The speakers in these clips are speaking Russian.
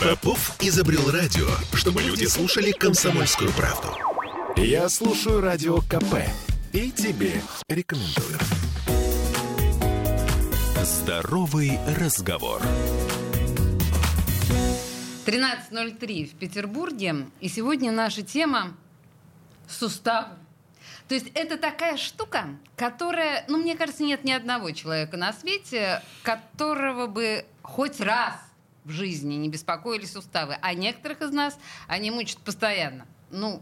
Попов изобрел радио, чтобы люди слушали комсомольскую правду. Я слушаю радио КП и тебе рекомендую. Здоровый разговор. 13.03 в Петербурге. И сегодня наша тема суставы. То есть это такая штука, которая, ну, мне кажется, нет ни одного человека на свете, которого бы хоть раз в жизни не беспокоили суставы. А некоторых из нас они мучат постоянно. Ну,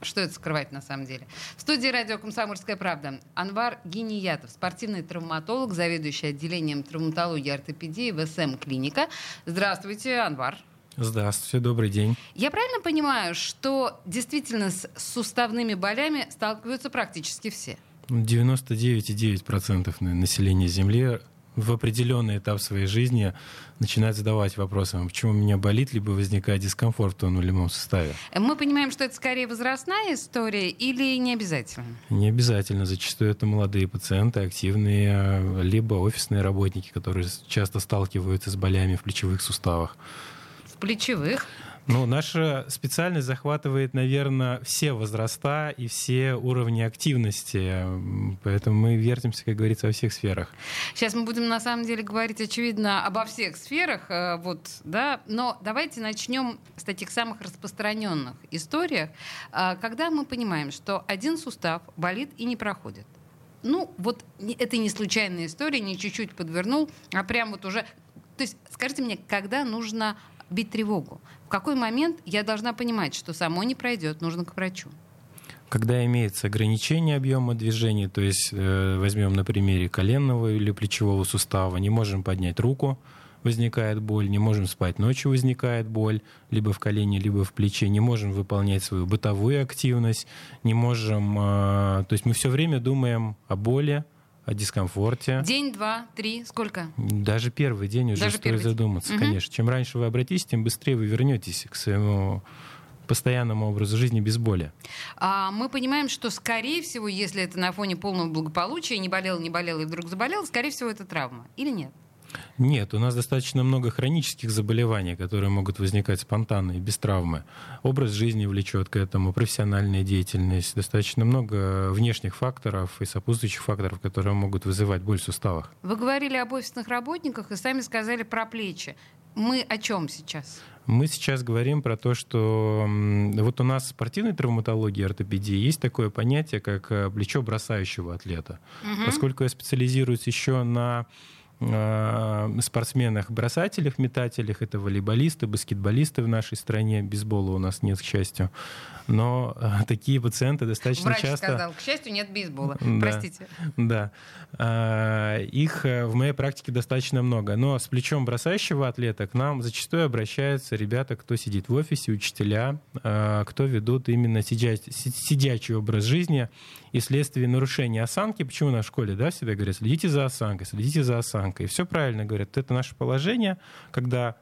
что это скрывать на самом деле? В студии радио «Комсомольская правда» Анвар Гиниятов, спортивный травматолог, заведующий отделением травматологии и ортопедии в СМ-клиника. Здравствуйте, Анвар. Здравствуйте, добрый день. Я правильно понимаю, что действительно с суставными болями сталкиваются практически все? 99,9% населения Земли в определенный этап своей жизни начинает задавать вопросы, почему у меня болит, либо возникает дискомфорт в том или ином составе. Мы понимаем, что это скорее возрастная история или не обязательно? Не обязательно. Зачастую это молодые пациенты, активные, либо офисные работники, которые часто сталкиваются с болями в плечевых суставах плечевых. Ну, наша специальность захватывает, наверное, все возраста и все уровни активности. Поэтому мы вертимся, как говорится, во всех сферах. Сейчас мы будем, на самом деле, говорить, очевидно, обо всех сферах. Э, вот, да? Но давайте начнем с таких самых распространенных историях, э, когда мы понимаем, что один сустав болит и не проходит. Ну, вот это не случайная история, не чуть-чуть подвернул, а прям вот уже... То есть скажите мне, когда нужно бить тревогу? В какой момент я должна понимать, что само не пройдет, нужно к врачу? Когда имеется ограничение объема движения, то есть э, возьмем на примере коленного или плечевого сустава, не можем поднять руку, возникает боль, не можем спать ночью, возникает боль, либо в колене, либо в плече, не можем выполнять свою бытовую активность, не можем... Э, то есть мы все время думаем о боли, о дискомфорте. День, два, три, сколько? Даже первый день уже Даже стоит задуматься, угу. конечно. Чем раньше вы обратитесь, тем быстрее вы вернетесь к своему постоянному образу жизни без боли. А мы понимаем, что, скорее всего, если это на фоне полного благополучия, не болел, не болел и вдруг заболел, скорее всего, это травма. Или нет? Нет, у нас достаточно много хронических заболеваний, которые могут возникать спонтанно и без травмы. Образ жизни влечет к этому, профессиональная деятельность, достаточно много внешних факторов и сопутствующих факторов, которые могут вызывать боль в суставах. Вы говорили об офисных работниках и сами сказали про плечи. Мы о чем сейчас? Мы сейчас говорим про то, что вот у нас в спортивной травматологии ортопедии есть такое понятие, как э, плечо бросающего атлета. Угу. Поскольку я специализируюсь еще на Э, спортсменах-бросателях, метателях. Это волейболисты, баскетболисты в нашей стране. Бейсбола у нас нет, к счастью. Но э, такие пациенты достаточно Врач часто... сказал, к счастью, нет бейсбола. Да, Простите. Да. Э, их в моей практике достаточно много. Но с плечом бросающего атлета к нам зачастую обращаются ребята, кто сидит в офисе, учителя, кто ведут именно сидячий образ жизни и вследствие нарушения осанки, почему на школе да, всегда говорят, следите за осанкой, следите за осанкой. И все правильно говорят. Это наше положение, когда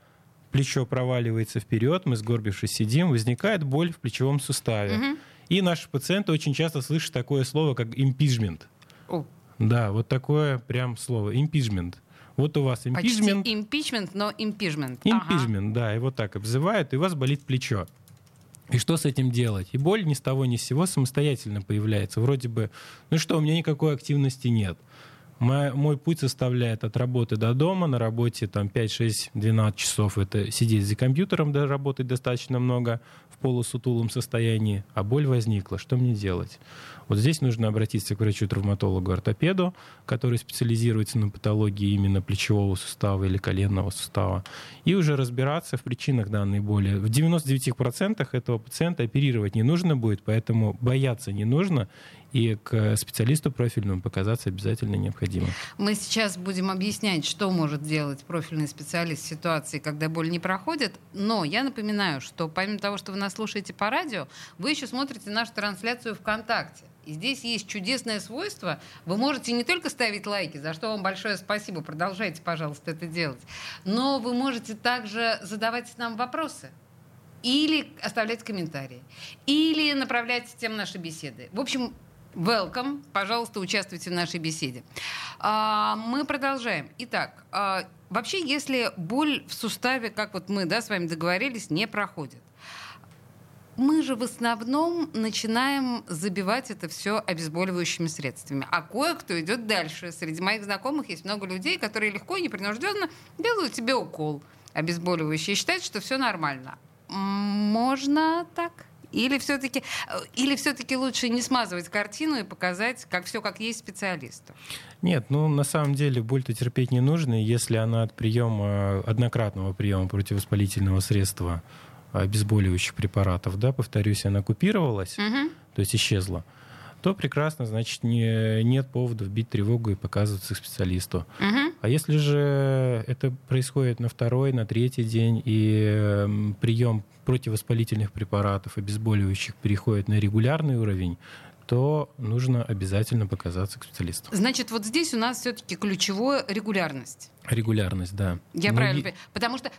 плечо проваливается вперед, мы сгорбившись сидим, возникает боль в плечевом суставе. Угу. И наши пациенты очень часто слышат такое слово, как impeachment. О. Да, вот такое прям слово, impeachment. Вот у вас impeachment. Почти impeachment, но impeachment. Impeachment, ага. да, вот так обзывают, и у вас болит плечо. И что с этим делать? И боль ни с того ни с сего самостоятельно появляется. Вроде бы, ну что, у меня никакой активности нет. Мой, мой путь составляет от работы до дома. На работе там 5, 6, 12 часов это сидеть за компьютером, да, работать достаточно много в полусутулом состоянии. А боль возникла. Что мне делать? Вот здесь нужно обратиться к врачу-травматологу-ортопеду, который специализируется на патологии именно плечевого сустава или коленного сустава, и уже разбираться в причинах данной боли. В 99% этого пациента оперировать не нужно будет, поэтому бояться не нужно, и к специалисту профильному показаться обязательно необходимо. Мы сейчас будем объяснять, что может делать профильный специалист в ситуации, когда боль не проходит. Но я напоминаю, что помимо того, что вы нас слушаете по радио, вы еще смотрите нашу трансляцию ВКонтакте. И здесь есть чудесное свойство. Вы можете не только ставить лайки, за что вам большое спасибо, продолжайте, пожалуйста, это делать, но вы можете также задавать нам вопросы или оставлять комментарии, или направлять тем наши беседы. В общем, Welcome. Пожалуйста, участвуйте в нашей беседе. А, мы продолжаем. Итак, а, вообще, если боль в суставе, как вот мы да, с вами договорились, не проходит, мы же в основном начинаем забивать это все обезболивающими средствами. А кое-кто идет дальше. Среди моих знакомых есть много людей, которые легко и непринужденно делают тебе укол обезболивающий и считают, что все нормально. Можно так? Или все-таки, или все-таки лучше не смазывать картину и показать, как все как есть специалисту? Нет, ну на самом деле боль-то терпеть не нужно, если она от приема, однократного приема противовоспалительного средства обезболивающих препаратов, да, повторюсь, она купировалась, угу. то есть исчезла, то прекрасно, значит, не, нет повода вбить тревогу и показываться к специалисту. Угу. А если же это происходит на второй, на третий день, и э, прием противовоспалительных препаратов, обезболивающих, переходит на регулярный уровень, то нужно обязательно показаться к специалисту. Значит, вот здесь у нас все-таки ключевое регулярность. Регулярность, да. Я Но правильно понимаю? Потому что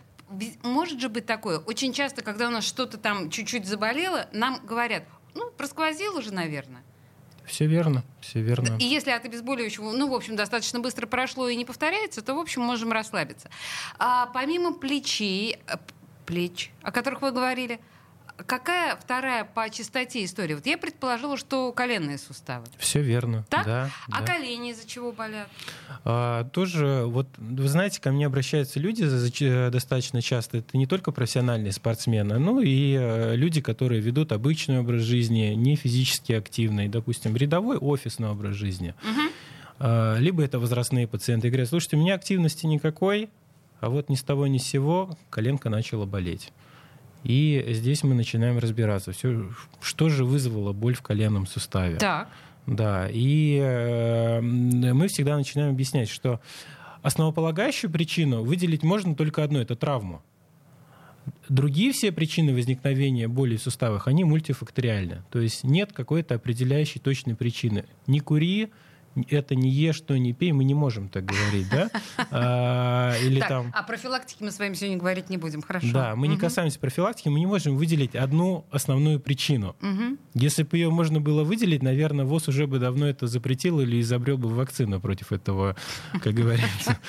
может же быть такое. Очень часто, когда у нас что-то там чуть-чуть заболело, нам говорят, ну, просквозил уже, наверное. Все верно, все верно. И если от обезболивающего, ну, в общем, достаточно быстро прошло и не повторяется, то, в общем, можем расслабиться. А помимо плечей, э, плеч, о которых вы говорили, какая вторая по частоте история? Вот я предположила, что коленные суставы. Все верно. Так? Да, а да. колени из-за чего болят? А, тоже, вот вы знаете, ко мне обращаются люди достаточно часто. Это не только профессиональные спортсмены, но и э, люди, которые ведут обычный образ жизни, не физически активный, допустим, рядовой офисный образ жизни. Угу. Либо это возрастные пациенты. Говорят, слушайте, у меня активности никакой, а вот ни с того ни с сего коленка начала болеть. И здесь мы начинаем разбираться, все, что же вызвало боль в коленном суставе. Так. Да, и э, мы всегда начинаем объяснять, что основополагающую причину выделить можно только одну – это травму. Другие все причины возникновения боли в суставах, они мультифакториальны. То есть нет какой-то определяющей точной причины. Не кури, это не ешь, то не пей, мы не можем так говорить, да? А, или так, там... О профилактике мы с вами сегодня говорить не будем, хорошо. Да, мы угу. не касаемся профилактики, мы не можем выделить одну основную причину. Угу. Если бы ее можно было выделить, наверное, ВОЗ уже бы давно это запретил или изобрел бы вакцину против этого, как говорится.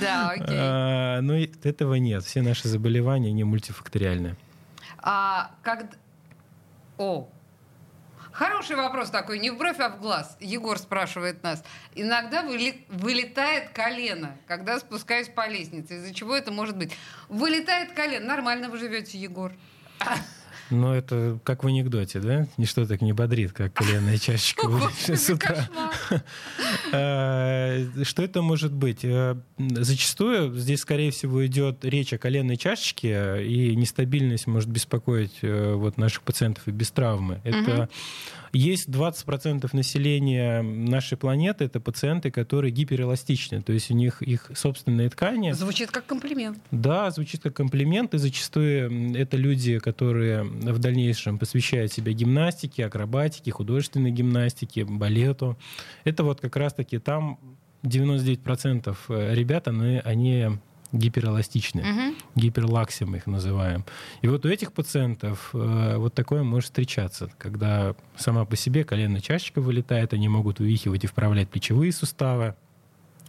Да, окей. А, но этого нет. Все наши заболевания не мультифакториальны. А как... О, Хороший вопрос такой, не в бровь, а в глаз. Егор спрашивает нас. Иногда вылетает колено, когда спускаюсь по лестнице. Из-за чего это может быть? Вылетает колено. Нормально вы живете, Егор. Ну, это как в анекдоте, да? Ничто так не бодрит, как коленная чашечка с утра. А, что это может быть? Э, зачастую здесь, скорее всего, идет речь о коленной чашечке, и нестабильность может беспокоить э, вот наших пациентов и без травмы. Это есть 20% населения нашей планеты, это пациенты, которые гиперэластичны, то есть у них их собственные ткани. Звучит как комплимент. Да, звучит как комплимент, и зачастую это люди, которые в дальнейшем посвящают себя гимнастике, акробатике, художественной гимнастике, балету. Это вот как раз-таки там 99% ребят, они, они гиперэластичны, угу. гиперлакси мы их называем. И вот у этих пациентов э, вот такое может встречаться, когда сама по себе коленная чашечка вылетает, они могут увихивать и вправлять плечевые суставы.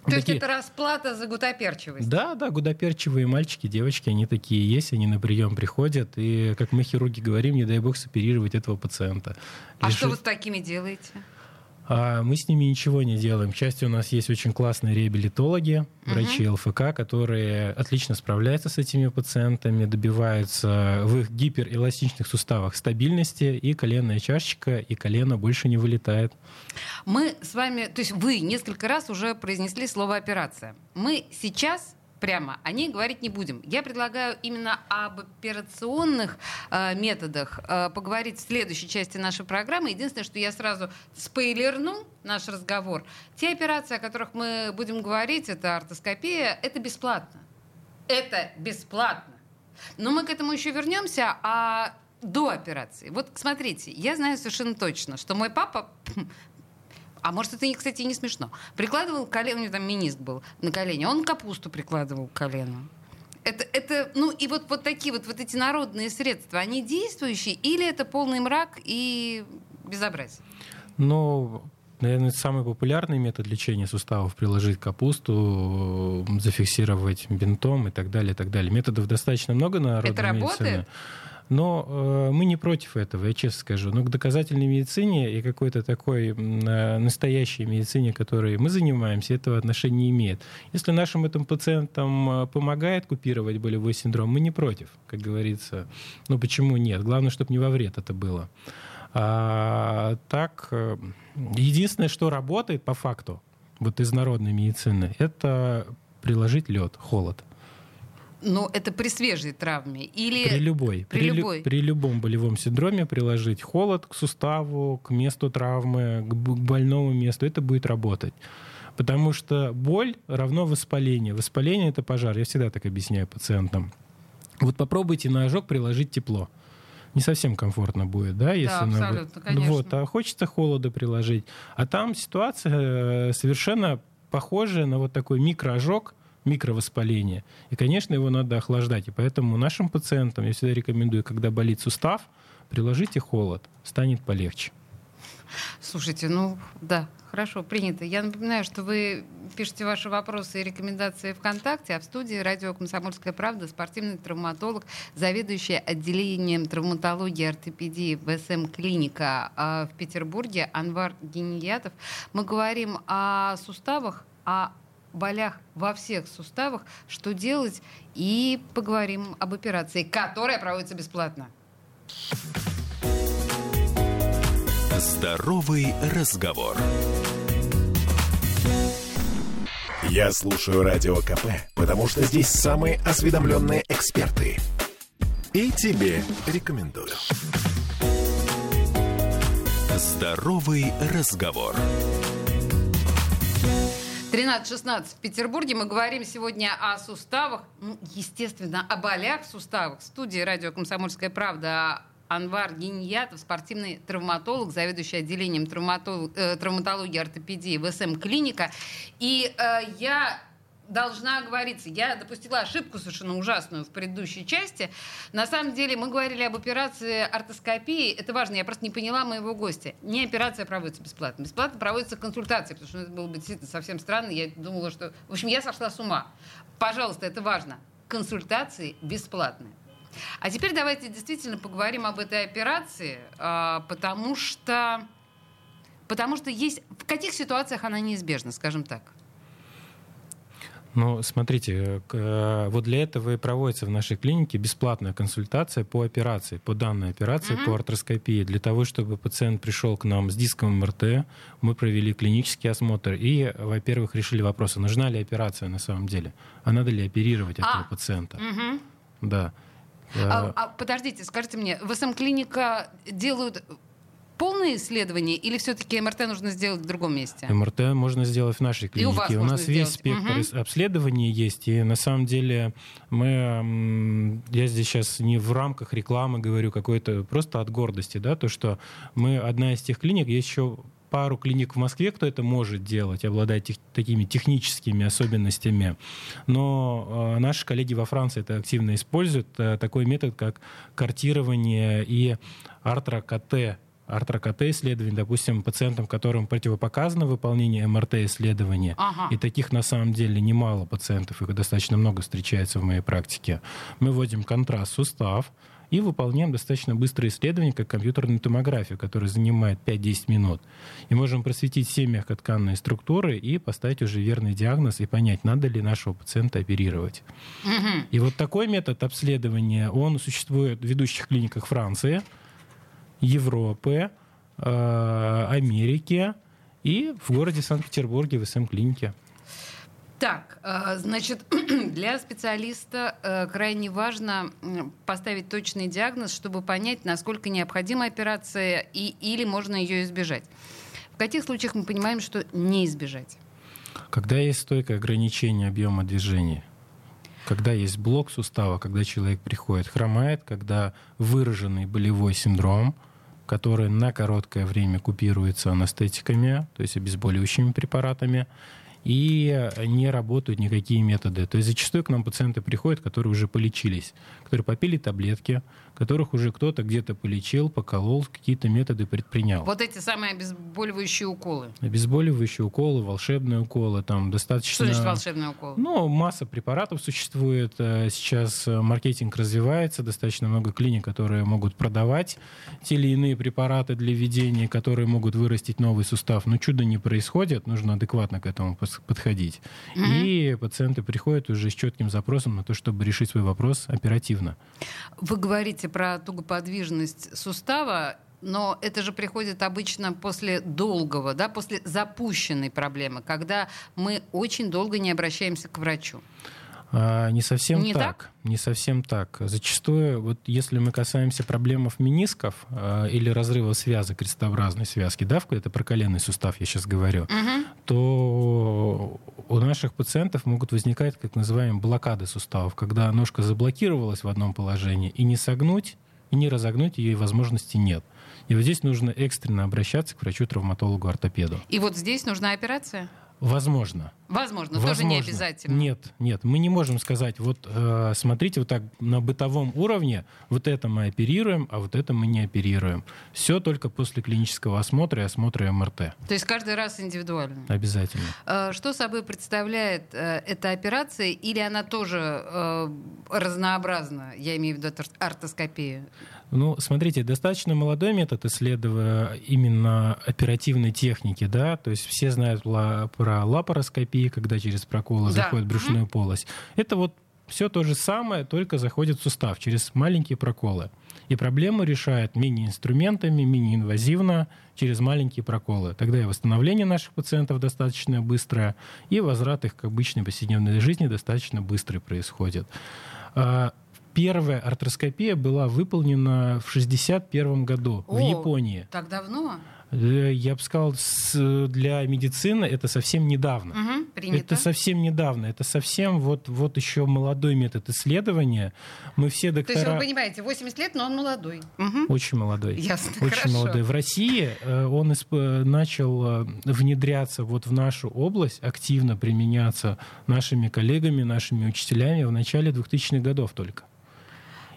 То такие... есть это расплата за гудоперчивость? Да, да, гудоперчивые мальчики, девочки, они такие есть, они на прием приходят, и, как мы хирурги говорим, не дай бог соперировать этого пациента. А Лиши... что вы с такими делаете? А мы с ними ничего не делаем. К счастью, у нас есть очень классные реабилитологи, врачи uh-huh. ЛФК, которые отлично справляются с этими пациентами, добиваются в их гиперэластичных суставах стабильности, и коленная чашечка, и колено больше не вылетает. Мы с вами, то есть вы несколько раз уже произнесли слово операция. Мы сейчас прямо о ней говорить не будем. Я предлагаю именно об операционных э, методах э, поговорить в следующей части нашей программы. Единственное, что я сразу спойлерну наш разговор. Те операции, о которых мы будем говорить, это артоскопия, это бесплатно. Это бесплатно. Но мы к этому еще вернемся, а до операции. Вот смотрите, я знаю совершенно точно, что мой папа а может, это, кстати, не смешно. Прикладывал колено, у него там миниск был на колени, он капусту прикладывал к колену. Это, это, ну и вот, вот такие вот, вот эти народные средства, они действующие или это полный мрак и безобразие? Ну, наверное, самый популярный метод лечения суставов приложить капусту, зафиксировать бинтом и так далее, и так далее. Методов достаточно много на Это работает? Но э, мы не против этого, я честно скажу. Но к доказательной медицине и какой-то такой э, настоящей медицине, которой мы занимаемся, этого отношения не имеет. Если нашим этим пациентам э, помогает купировать болевой синдром, мы не против, как говорится. Ну почему нет? Главное, чтобы не во вред это было. А, так, э, единственное, что работает по факту, вот из народной медицины, это приложить лед, холод. Ну, это при свежей травме или при любой, при, при, любой. при любом болевом синдроме приложить холод к суставу, к месту травмы, к больному месту, это будет работать. Потому что боль равно воспаление. Воспаление это пожар. Я всегда так объясняю пациентам. Вот попробуйте на ожог приложить тепло. Не совсем комфортно будет, да, если да, абсолютно, на... конечно. вот, а хочется холода приложить. А там ситуация э, совершенно похожая на вот такой микроожог, микровоспаление. И, конечно, его надо охлаждать. И поэтому нашим пациентам я всегда рекомендую, когда болит сустав, приложите холод, станет полегче. Слушайте, ну да, хорошо, принято. Я напоминаю, что вы пишете ваши вопросы и рекомендации ВКонтакте, а в студии радио «Комсомольская правда» спортивный травматолог, заведующий отделением травматологии и ортопедии ВСМ клиника а, в Петербурге Анвар Гениятов. Мы говорим о суставах, о болях во всех суставах, что делать, и поговорим об операции, которая проводится бесплатно. Здоровый разговор. Я слушаю радио КП, потому что здесь самые осведомленные эксперты. И тебе рекомендую. Здоровый разговор. 13-16 в Петербурге. Мы говорим сегодня о суставах, ну, естественно, о болях в суставах. В студии радио «Комсомольская правда» Анвар Гиньятов, спортивный травматолог, заведующий отделением травматолог, э, травматологии и ортопедии ВСМ клиника. И э, я должна говориться. Я допустила ошибку совершенно ужасную в предыдущей части. На самом деле мы говорили об операции ортоскопии. Это важно, я просто не поняла моего гостя. Не операция проводится бесплатно. Бесплатно проводится консультация, потому что это было бы действительно совсем странно. Я думала, что... В общем, я сошла с ума. Пожалуйста, это важно. Консультации бесплатные. А теперь давайте действительно поговорим об этой операции, а, потому что, потому что есть... В каких ситуациях она неизбежна, скажем так? Ну, смотрите, э, вот для этого и проводится в нашей клинике бесплатная консультация по операции, по данной операции, mm-hmm. по артроскопии. Для того, чтобы пациент пришел к нам с диском МРТ, мы провели клинический осмотр и, во-первых, решили вопрос, а нужна ли операция на самом деле, а надо ли оперировать а. этого пациента. Mm-hmm. Да. А, э, а, подождите, скажите мне, в СМ-клиника делают полное исследование или все-таки МРТ нужно сделать в другом месте? МРТ можно сделать в нашей клинике. И у, вас у нас весь сделать. спектр угу. обследований есть. И на самом деле мы, я здесь сейчас не в рамках рекламы говорю, какой-то просто от гордости, да, то, что мы одна из тех клиник, есть еще пару клиник в Москве, кто это может делать, обладать тех, такими техническими особенностями. Но э, наши коллеги во Франции это активно используют. Э, такой метод, как картирование и артро-КТ артро-КТ исследований, допустим, пациентам, которым противопоказано выполнение МРТ-исследования, ага. и таких на самом деле немало пациентов, их достаточно много встречается в моей практике, мы вводим контраст сустав, и выполняем достаточно быстрое исследование, как компьютерную томографию, которая занимает 5-10 минут. И можем просветить все мягкотканные структуры и поставить уже верный диагноз и понять, надо ли нашего пациента оперировать. Угу. И вот такой метод обследования, он существует в ведущих клиниках Франции, Европы, э, Америки и в городе Санкт-Петербурге в СМ-клинике. Так, э, значит, для специалиста э, крайне важно поставить точный диагноз, чтобы понять, насколько необходима операция и, или можно ее избежать. В каких случаях мы понимаем, что не избежать? Когда есть стойкое ограничение объема движения, когда есть блок сустава, когда человек приходит, хромает, когда выраженный болевой синдром, который на короткое время купируется анестетиками, то есть обезболивающими препаратами, и не работают никакие методы. То есть зачастую к нам пациенты приходят, которые уже полечились, которые попили таблетки, которых уже кто-то где-то полечил, поколол, какие-то методы предпринял. Вот эти самые обезболивающие уколы. Обезболивающие уколы, волшебные уколы, там достаточно... Что значит волшебные уколы? Ну, масса препаратов существует. Э, сейчас э, маркетинг развивается, достаточно много клиник, которые могут продавать те или иные препараты для введения, которые могут вырастить новый сустав. Но чудо не происходит, нужно адекватно к этому подходить. Угу. И пациенты приходят уже с четким запросом на то, чтобы решить свой вопрос оперативно. Вы говорите про тугоподвижность сустава, но это же приходит обычно после долгого, да, после запущенной проблемы, когда мы очень долго не обращаемся к врачу. А, не совсем не так. так. Не совсем так. Зачастую, вот если мы касаемся проблем менисков а, или разрыва связок крестообразной связки, да, это про коленный сустав я сейчас говорю, угу. то у наших пациентов могут возникать так называемые блокады суставов, когда ножка заблокировалась в одном положении, и не согнуть, и не разогнуть ее возможности нет. И вот здесь нужно экстренно обращаться к врачу-травматологу-ортопеду. И вот здесь нужна операция? Возможно. Возможно, Возможно, тоже не обязательно. Нет, нет, мы не можем сказать, вот э, смотрите, вот так на бытовом уровне, вот это мы оперируем, а вот это мы не оперируем. Все только после клинического осмотра и осмотра МРТ. То есть каждый раз индивидуально? Обязательно. Э, что собой представляет э, эта операция, или она тоже э, разнообразна, я имею в виду ортоскопию? Ну, смотрите, достаточно молодой метод исследования именно оперативной техники, да, то есть все знают про лапароскопию, когда через проколы да. заходит брюшную полость. Это вот все то же самое, только заходит в сустав через маленькие проколы. И проблему решает мини-инструментами, мини-инвазивно, через маленькие проколы. Тогда и восстановление наших пациентов достаточно быстрое, и возврат их к обычной повседневной жизни достаточно быстрый происходит. А, Первая артроскопия была выполнена в 1961 году О, в Японии. Так давно? Э, я бы сказал, для медицины это совсем недавно. Угу, это совсем недавно. Это совсем вот, вот еще молодой метод исследования. Мы все доктора... То есть вы понимаете, 80 лет, но он молодой. Угу. Очень молодой. Ясно, Очень хорошо. молодой. В России э, он начал э, внедряться вот в нашу область, активно применяться нашими коллегами, нашими учителями в начале 2000-х годов только.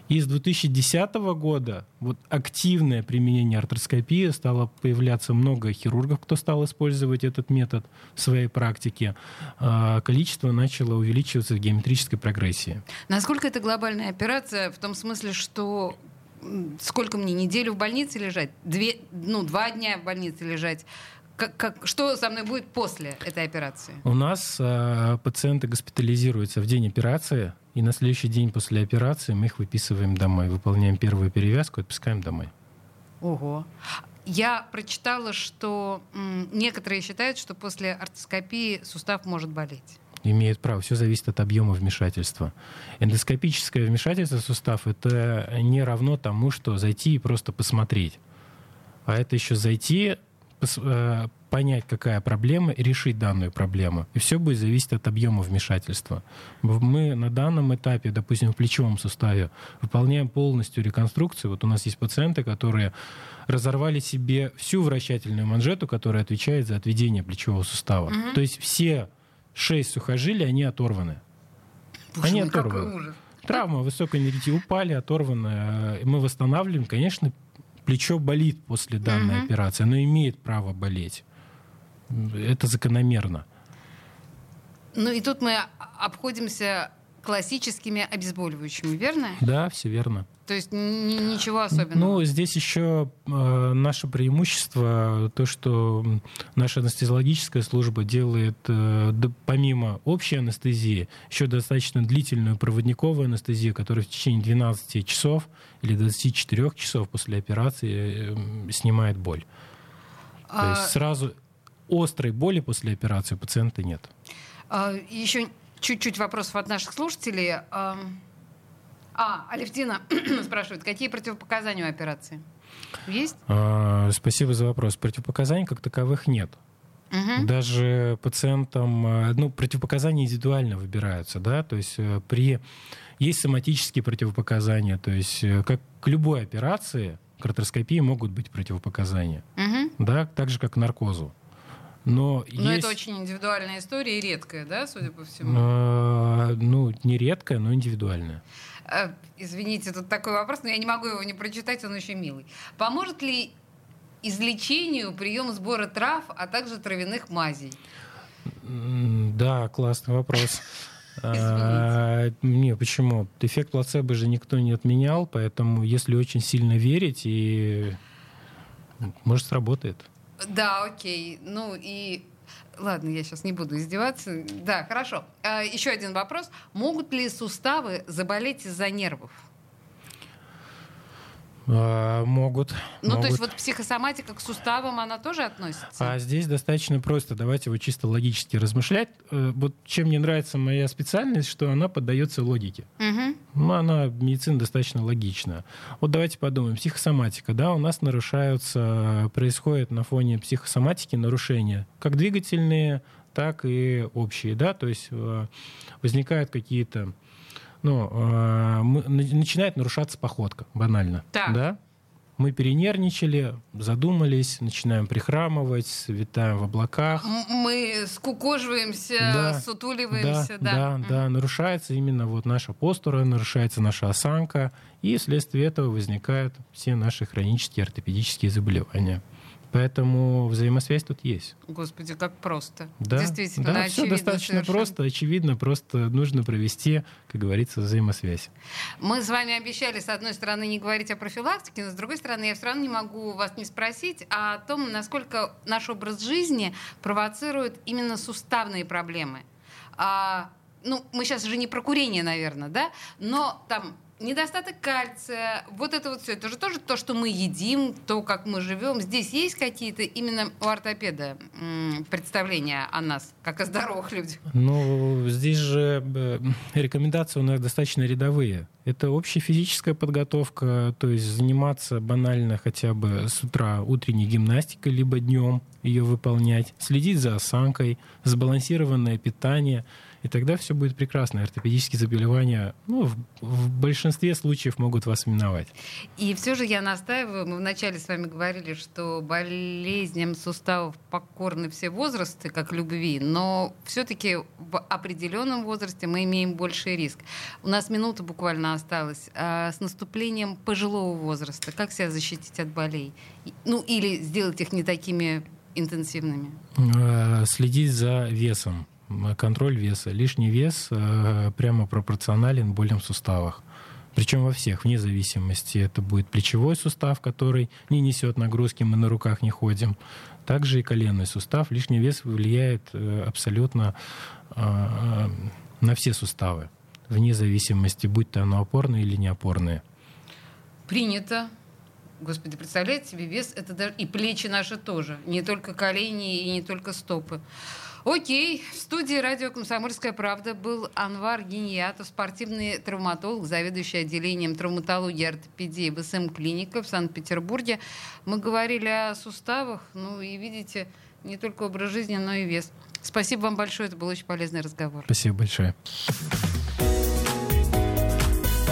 И с 2010 года вот активное применение артроскопии стало появляться много хирургов, кто стал использовать этот метод в своей практике. А количество начало увеличиваться в геометрической прогрессии. Насколько это глобальная операция в том смысле, что сколько мне неделю в больнице лежать, две, ну два дня в больнице лежать, как, как, что со мной будет после этой операции? У нас э, пациенты госпитализируются в день операции, и на следующий день после операции мы их выписываем домой, выполняем первую перевязку отпускаем домой. Ого. Я прочитала, что м, некоторые считают, что после ортоскопии сустав может болеть имеет право. Все зависит от объема вмешательства. Эндоскопическое вмешательство в сустав это не равно тому, что зайти и просто посмотреть. А это еще зайти, понять, какая проблема, и решить данную проблему. И все будет зависеть от объема вмешательства. Мы на данном этапе, допустим, в плечевом суставе, выполняем полностью реконструкцию. Вот у нас есть пациенты, которые разорвали себе всю вращательную манжету, которая отвечает за отведение плечевого сустава. Угу. То есть все шесть сухожилий, они оторваны. Боже они мой, оторваны. Травма высокой энергии упали, оторваны. Мы восстанавливаем, конечно, плечо болит после данной угу. операции, оно имеет право болеть. Это закономерно. Ну и тут мы обходимся классическими обезболивающими, верно? Да, все верно. То есть ничего особенного. Ну, здесь еще э, наше преимущество, то, что наша анестезиологическая служба делает, э, да, помимо общей анестезии, еще достаточно длительную проводниковую анестезию, которая в течение 12 часов или 24 часов после операции э, снимает боль. А... То есть сразу острой боли после операции у пациента нет. А, еще чуть-чуть вопросов от наших слушателей. А, Алевтина спрашивает, какие противопоказания у операции? Есть? А, спасибо за вопрос. Противопоказаний как таковых нет. Угу. Даже пациентам, э, ну, противопоказания индивидуально выбираются, да, то есть э, при есть соматические противопоказания, то есть э, как к любой операции, к артроскопии могут быть противопоказания, угу. да, так же как к наркозу. Но, но есть... это очень индивидуальная история и редкая, да, судя по всему? А, ну, не редкая, но индивидуальная. А, извините, тут такой вопрос, но я не могу его не прочитать, он очень милый. Поможет ли излечению прием сбора трав, а также травяных мазей? Да, классный вопрос. А, не, почему? Эффект плацебо же никто не отменял, поэтому если очень сильно верить, и может сработает. Да, окей. Ну и Ладно, я сейчас не буду издеваться. Да, хорошо. А, еще один вопрос. Могут ли суставы заболеть из-за нервов? А, могут. Ну, могут. то есть вот психосоматика к суставам, она тоже относится? А здесь достаточно просто. Давайте вот чисто логически размышлять. Э, вот чем мне нравится моя специальность, что она поддается логике. Угу. Ну, она, медицина достаточно логичная. Вот давайте подумаем. Психосоматика, да, у нас нарушаются, происходит на фоне психосоматики нарушения, как двигательные, так и общие, да, то есть э, возникают какие-то ну, э, начинает нарушаться походка, банально. Так. Да? Мы перенервничали, задумались, начинаем прихрамывать, витаем в облаках. Мы скукоживаемся, да, сутуливаемся. Да, да, да, да, нарушается именно вот наша постура, нарушается наша осанка, и вследствие этого возникают все наши хронические ортопедические заболевания. Поэтому взаимосвязь тут есть. Господи, как просто. Да, Действительно, да, все достаточно совершенно. просто, очевидно, просто нужно провести, как говорится, взаимосвязь. Мы с вами обещали, с одной стороны, не говорить о профилактике, но с другой стороны, я все равно не могу вас не спросить о том, насколько наш образ жизни провоцирует именно суставные проблемы. А, ну, мы сейчас уже не про курение, наверное, да, но там недостаток кальция, вот это вот все, это же тоже то, что мы едим, то, как мы живем. Здесь есть какие-то именно у ортопеда представления о нас, как о здоровых людях? Ну, здесь же рекомендации у нас достаточно рядовые. Это общая физическая подготовка, то есть заниматься банально хотя бы с утра утренней гимнастикой, либо днем ее выполнять, следить за осанкой, сбалансированное питание – и тогда все будет прекрасно. Ортопедические заболевания ну, в, в большинстве случаев могут вас миновать. И все же я настаиваю, мы вначале с вами говорили, что болезням суставов покорны все возрасты, как любви, но все-таки в определенном возрасте мы имеем больший риск. У нас минута буквально осталась. А с наступлением пожилого возраста как себя защитить от болей? Ну или сделать их не такими интенсивными? Э, следить за весом контроль веса. Лишний вес э, прямо пропорционален болям в суставах. Причем во всех, вне зависимости. Это будет плечевой сустав, который не несет нагрузки, мы на руках не ходим. Также и коленный сустав. Лишний вес влияет э, абсолютно э, на все суставы, вне зависимости, будь то оно опорное или не опорное. Принято. Господи, представляете себе, вес это даже и плечи наши тоже, не только колени и не только стопы. Окей, в студии радио «Комсомольская правда» был Анвар Гениятов, спортивный травматолог, заведующий отделением травматологии и ортопедии БСМ клиника в Санкт-Петербурге. Мы говорили о суставах, ну и видите, не только образ жизни, но и вес. Спасибо вам большое, это был очень полезный разговор. Спасибо большое.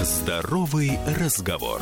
Здоровый разговор.